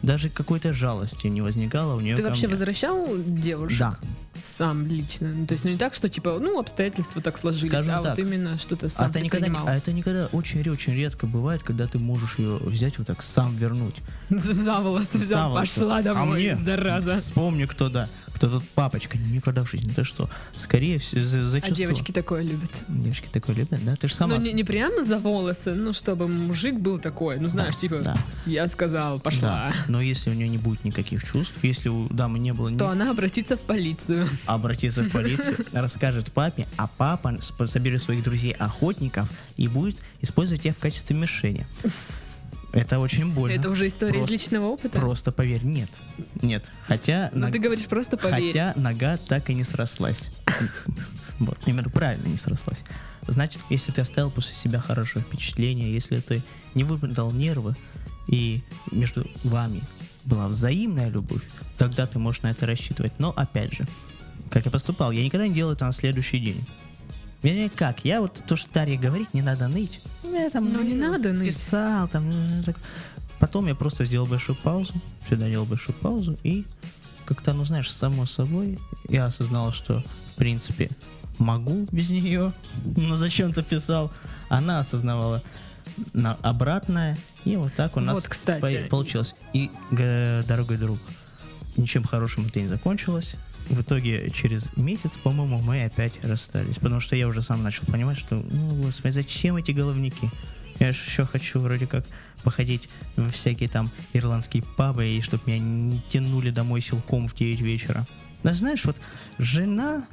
Даже какой-то жалости не возникало у нее Ты вообще мне. возвращал девушек? Да. Сам лично. Ну, то есть, ну не так, что типа, ну, обстоятельства так сложились, Скажем а так. вот именно что-то А сам это никогда, не- а это никогда очень-очень редко бывает, когда ты можешь ее взять вот так сам вернуть. За волосы взял, пошла А домой, мне? зараза. Вспомни, кто да. Кто тут папочка. Никогда в жизни. Ты что? Скорее всего, за- А девочки такое любят. Девочки такое любят, да? Ты же сама... Ну, не, не прямо за волосы, ну, чтобы мужик был такой, ну, знаешь, типа, да. я сказал, пошла. Да. Но если у нее не будет никаких чувств, если у дамы не было ни... То она обратится в полицию. обратится в полицию, расскажет папе, а папа соберет своих друзей-охотников и будет использовать тебя в качестве мишени. Это очень больно. Это уже история Просто- из личного опыта? Просто поверь, нет. Нет. Хотя, Ну ног- ты говоришь просто поверь. хотя нога так и не срослась. Вот, именно правильно не срослась. Значит, если ты оставил после себя хорошее впечатление, если ты не вымотал нервы, и между вами была взаимная любовь, тогда ты можешь на это рассчитывать. Но, опять же, как я поступал, я никогда не делал это на следующий день. Вернее, как, я вот то, что Дарья говорит, не надо ныть. Я там Ну, не надо ныть. Писал, там, так. Потом я просто сделал большую паузу, всегда делал большую паузу, и как-то, ну, знаешь, само собой, я осознал, что, в принципе, могу без нее, но зачем-то писал. Она осознавала на обратное, и вот так у нас Вот, кстати. по- получилось. И, дорогой друг, ничем хорошим это не закончилось. В итоге через месяц, по-моему, мы опять расстались. Потому что я уже сам начал понимать, что, ну, господи, зачем эти головники? Я же еще хочу вроде как походить в всякие там ирландские пабы, и чтобы меня не тянули домой силком в 9 вечера. Да знаешь, вот жена,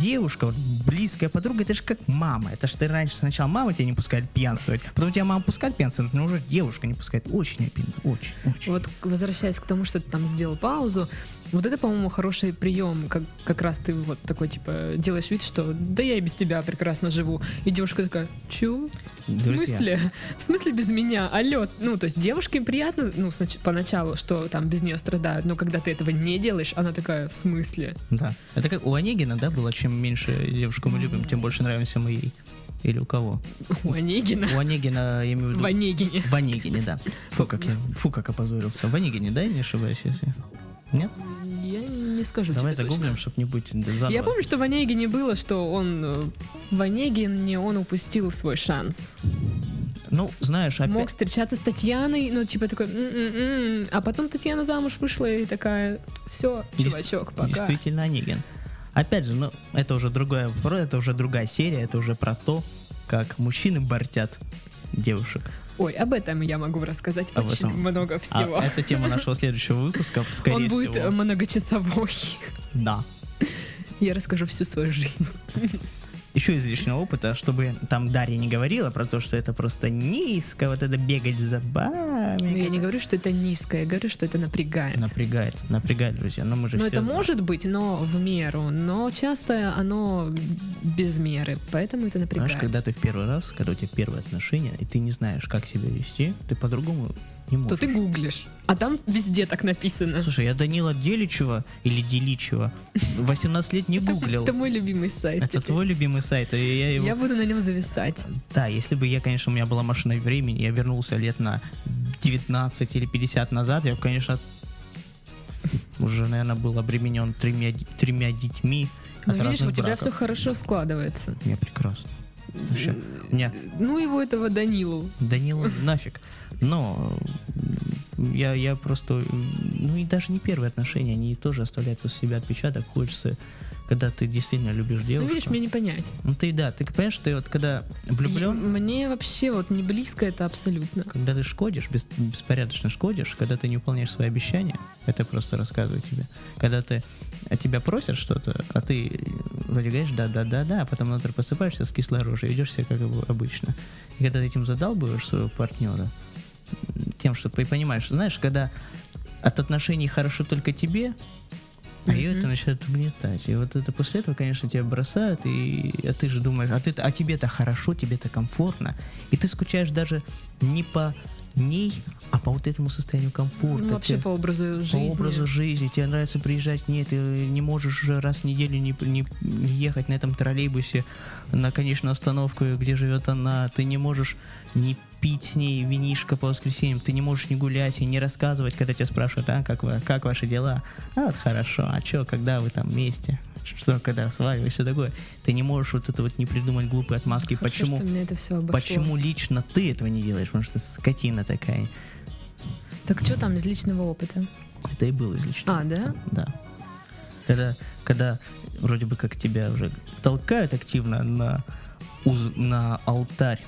девушка, вот близкая подруга, это же как мама. Это же ты раньше сначала мама тебя не пускает пьянствовать, потом тебя мама пускает пьянствовать, но уже девушка не пускает. Очень обидно, очень, очень. Вот возвращаясь к тому, что ты там сделал паузу, вот это, по-моему, хороший прием, как, как раз ты вот такой, типа, делаешь вид, что да я и без тебя прекрасно живу. И девушка такая, чё? В Друзья, смысле? В смысле без меня? Алло. Ну, то есть девушке приятно, ну, снач- поначалу, что там без нее страдают, но когда ты этого не делаешь, она такая, в смысле? Да. Это как у Онегина, да, было, чем меньше девушку мы любим, тем больше нравимся мы ей. Или у кого? У Онегина. У Онегина, я имею в виду... В Онегине. В Онегине, да. Фу, как я, фу, как опозорился. В Онегине, да, я не ошибаюсь, если... Нет? Я не скажу Давай тебе загуглим, точно. чтобы не быть заново. Я помню, что в Онегине было, что он э, в Онегине он упустил свой шанс. Ну, знаешь, опять... Мог встречаться с Татьяной, ну, типа такой, «М-м-м». а потом Татьяна замуж вышла и такая, все, чувачок, пока. Действительно Онегин. Опять же, ну, это уже другая, это уже другая серия, это уже про то, как мужчины бортят девушек. Ой, об этом я могу рассказать Об очень этом. много А всего. это тема нашего следующего выпуска, скорее Он будет всего. многочасовой. Да. Я расскажу всю свою жизнь. Еще из личного опыта, чтобы там Дарья не говорила про то, что это просто низко, вот это бегать за бабами. Но я не говорю, что это низко, я говорю, что это напрягает. Напрягает, напрягает, друзья. Но мы же Но все это знаем. может быть, но в меру. Но часто оно без меры, поэтому это напрягает. Знаешь, когда ты в первый раз, когда у тебя первые отношения, и ты не знаешь, как себя вести, ты по-другому не можешь. То ты гуглишь, а там везде так написано. Слушай, я Данила Деличева или Деличева 18 лет не гуглил. Это мой любимый сайт. Это твой любимый сайт, и я его... Я буду на нем зависать. Да, если бы я, конечно, у меня была машина времени, я вернулся лет на 19 или 50 назад, я, бы, конечно, уже, наверное, был обременен тремя, тремя детьми Ну, видишь, у тебя браков. все хорошо складывается. Мне прекрасно. Вообще, меня Ну его этого Данилу. Данила нафиг. Но я, я просто... Ну и даже не первые отношения, они тоже оставляют после себя отпечаток. Хочется, когда ты действительно любишь Ну девушку. видишь, мне не понять. Ну ты да, ты понимаешь, ты вот когда влюблен, И Мне вообще вот не близко это абсолютно. когда ты шкодишь, бес- беспорядочно шкодишь, когда ты не выполняешь свои обещания, это просто рассказываю тебе. Когда ты от тебя просят что-то, а ты э, вроде говоришь да-да-да-да, а потом на утро просыпаешься с кислой рожей, ведешь себя как об- обычно. И когда ты этим задалбываешь своего партнера, тем, что ты понимаешь, знаешь, когда от отношений хорошо только тебе, а ее это начинает угнетать. И вот это после этого, конечно, тебя бросают, и а ты же думаешь, а, ты, а тебе-то хорошо, тебе-то комфортно. И ты скучаешь даже не по ней, а по вот этому состоянию комфорта. Ну, вообще Тебе- по образу по жизни. образу жизни. Тебе нравится приезжать к ней, ты не можешь уже раз в неделю не, не- не ехать на этом троллейбусе на конечную остановку, где живет она. Ты не можешь не пить с ней винишко по воскресеньям, ты не можешь не гулять и не рассказывать, когда тебя спрашивают, а, как, вы, как ваши дела? А, вот хорошо, а что, когда вы там вместе? Что, когда свадьба и все такое? Ты не можешь вот это вот не придумать глупые отмазки. Хорошо, почему, что это все обошло. почему лично ты этого не делаешь? Потому что скотина такая. Так что там из личного опыта? Это и было из личного А, да? опыта, Да. Когда, когда вроде бы как тебя уже толкают активно на, уз- на алтарь,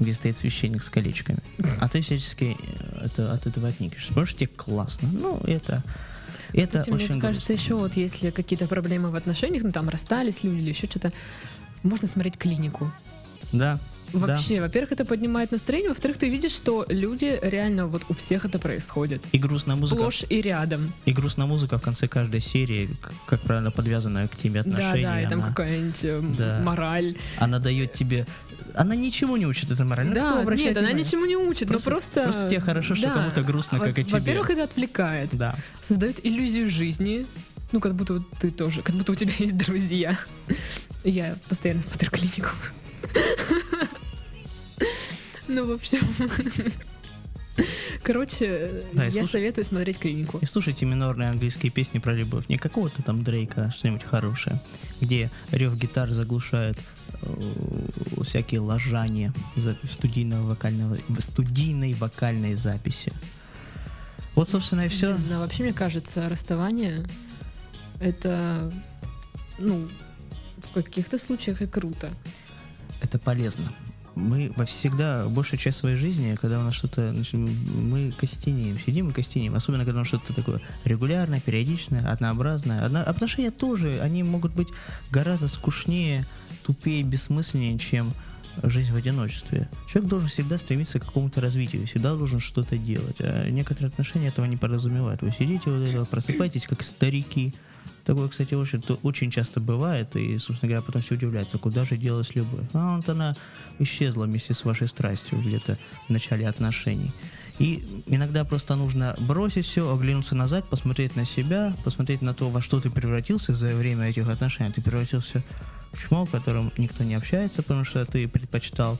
где стоит священник с колечками, а ты всячески э, это, от этого отникаешь. Потому тебе классно. Ну, это, это Кстати, очень мне кажется, еще вот если какие-то проблемы в отношениях, ну там расстались люди или еще что-то, можно смотреть клинику. грустно. Да, Вообще, во-первых, это поднимает настроение, во-вторых, ты видишь, что люди реально вот у всех это происходит. И грустная музыка. Сплошь и рядом. И грустная музыка в конце каждой серии, как правильно подвязанная к теме Да, отношений. да, и там она, какая-нибудь эм, Да. мораль. она дает тебе... Она ничему не учит, эта мораль. Ну, кто Да, нет, она внимание? ничему не учит, Просто- но просто... просто тебе хорошо, что да. кому-то грустно, как и тебе. Во-первых, это отвлекает, Да. создает иллюзию жизни, ну, как будто ты тоже, как будто у тебя есть друзья. Я постоянно смотрю клинику. Ну, в общем... Короче, Да, я слушай- советую смотреть клинику. И слушайте минорные английские песни про любовь. Не какого-то там Дрейка, что-нибудь хорошее. Где рев гитар заглушает всякие ложания студийного вокального, в студийной вокальной записи. Вот, собственно, и все. Блин, а вообще, мне кажется, расставание это, ну, в каких-то случаях и круто. Это полезно. Мы во всегда, большую часть своей жизни, когда у нас что-то, мы костенеем, сидим и костенеем, особенно когда у нас что-то такое регулярное, периодичное, однообразное. Одно- отношения тоже, они могут быть гораздо скучнее, тупее, бессмысленнее, чем жизнь в одиночестве. Человек должен всегда стремиться к какому-то развитию, всегда должен что-то делать. А некоторые отношения этого не подразумевают. Вы сидите вот это, вот, просыпаетесь как старики. Такое, кстати, очень, очень часто бывает, и, собственно говоря, потом все удивляются, куда же делась любовь. А вот она исчезла вместе с вашей страстью где-то в начале отношений. И иногда просто нужно бросить все, оглянуться назад, посмотреть на себя, посмотреть на то, во что ты превратился за время этих отношений. Ты превратился чмо, в котором никто не общается, потому что ты предпочитал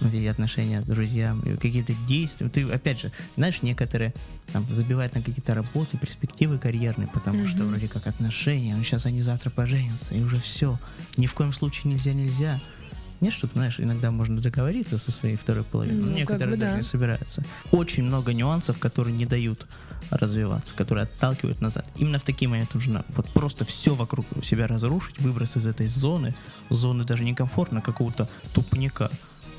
эти отношения друзьям, и какие-то действия. Ты, опять же, знаешь, некоторые там забивают на какие-то работы, перспективы карьерные, потому что Мгм. вроде как отношения, но сейчас они завтра поженятся, и уже все. Ни в коем случае нельзя, нельзя. Нет, что знаешь, иногда можно договориться со своей второй половиной, но Ну, некоторые бы даже да. не собираются. Очень много нюансов, которые не дают развиваться, которые отталкивают назад. Именно в такие моменты нужно вот просто все вокруг себя разрушить, выбраться из этой зоны, зоны даже некомфортно, какого-то тупника.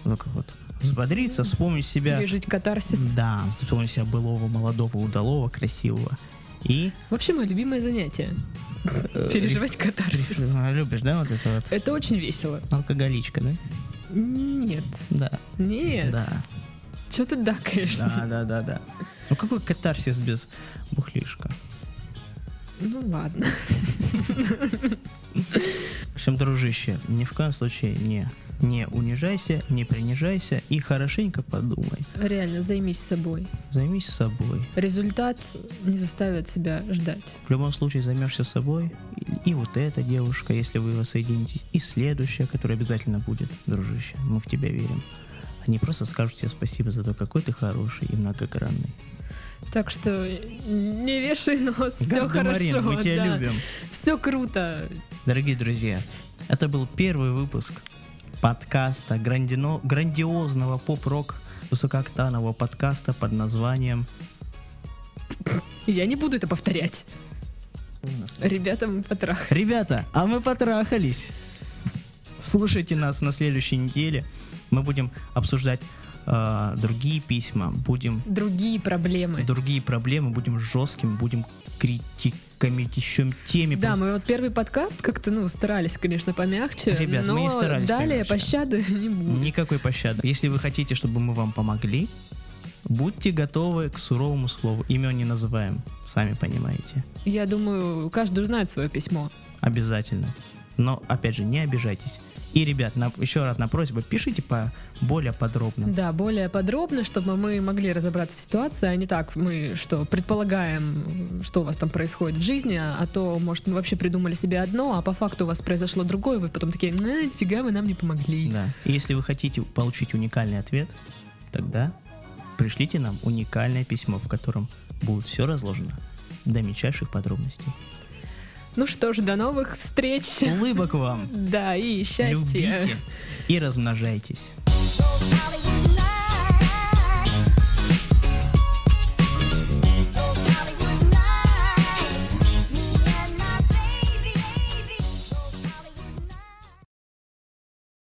Как вот взбодриться, вспомнить себя. Пережить катарсис. Да, вспомнить себя былого, молодого, удалого, красивого. И Вообще, мое любимое занятие. Переживать катарсис. э, Любишь, да, вот это вот? Это очень весело. Алкоголичка, да? Нет. Да. Нет. Да. Че ты да, конечно. Да, да, да, да. Ну какой катарсис без бухлишка? Ну ладно. В общем, дружище, ни в коем случае не, не унижайся, не принижайся и хорошенько подумай. Реально, займись собой. Займись собой. Результат не заставит себя ждать. В любом случае займешься собой. И, вот эта девушка, если вы воссоединитесь, и следующая, которая обязательно будет, дружище. Мы в тебя верим. Они просто скажут тебе спасибо за то, какой ты хороший и многогранный. Так что не вешай нос, все хорошо. мы тебя любим. Все круто. Дорогие друзья, это был первый выпуск подкаста, грандино- грандиозного поп-рок высокооктанового подкаста под названием Я не буду это повторять. Ребята, мы потрахали. Ребята, а мы потрахались. Слушайте нас на следующей неделе. Мы будем обсуждать э, другие письма, будем Другие проблемы. другие проблемы, будем жестким, будем критиками еще теми. Да, просто- мы вот первый подкаст как-то, ну, старались, конечно, помягче, Ребят, мы но не старались далее помягче. пощады не будет. Никакой пощады. Если вы хотите, чтобы мы вам помогли, будьте готовы к суровому слову. Имен не называем, сами понимаете. Я думаю, каждый узнает свое письмо. Обязательно. Но, опять же, не обижайтесь. И, ребят, на- еще раз на просьбу, пишите по более подробно. Да, более подробно, чтобы мы могли разобраться в ситуации, а не так мы что, предполагаем, что у вас там происходит в жизни, а, то, может, мы вообще придумали себе одно, а по факту у вас произошло другое, вы потом такие, «А, нифига вы нам не помогли. Да. И если вы хотите получить уникальный ответ, тогда пришлите нам уникальное письмо, в котором будет все разложено до мельчайших подробностей. Ну что ж, до новых встреч. Улыбок вам. Да, и счастья. Любите и размножайтесь.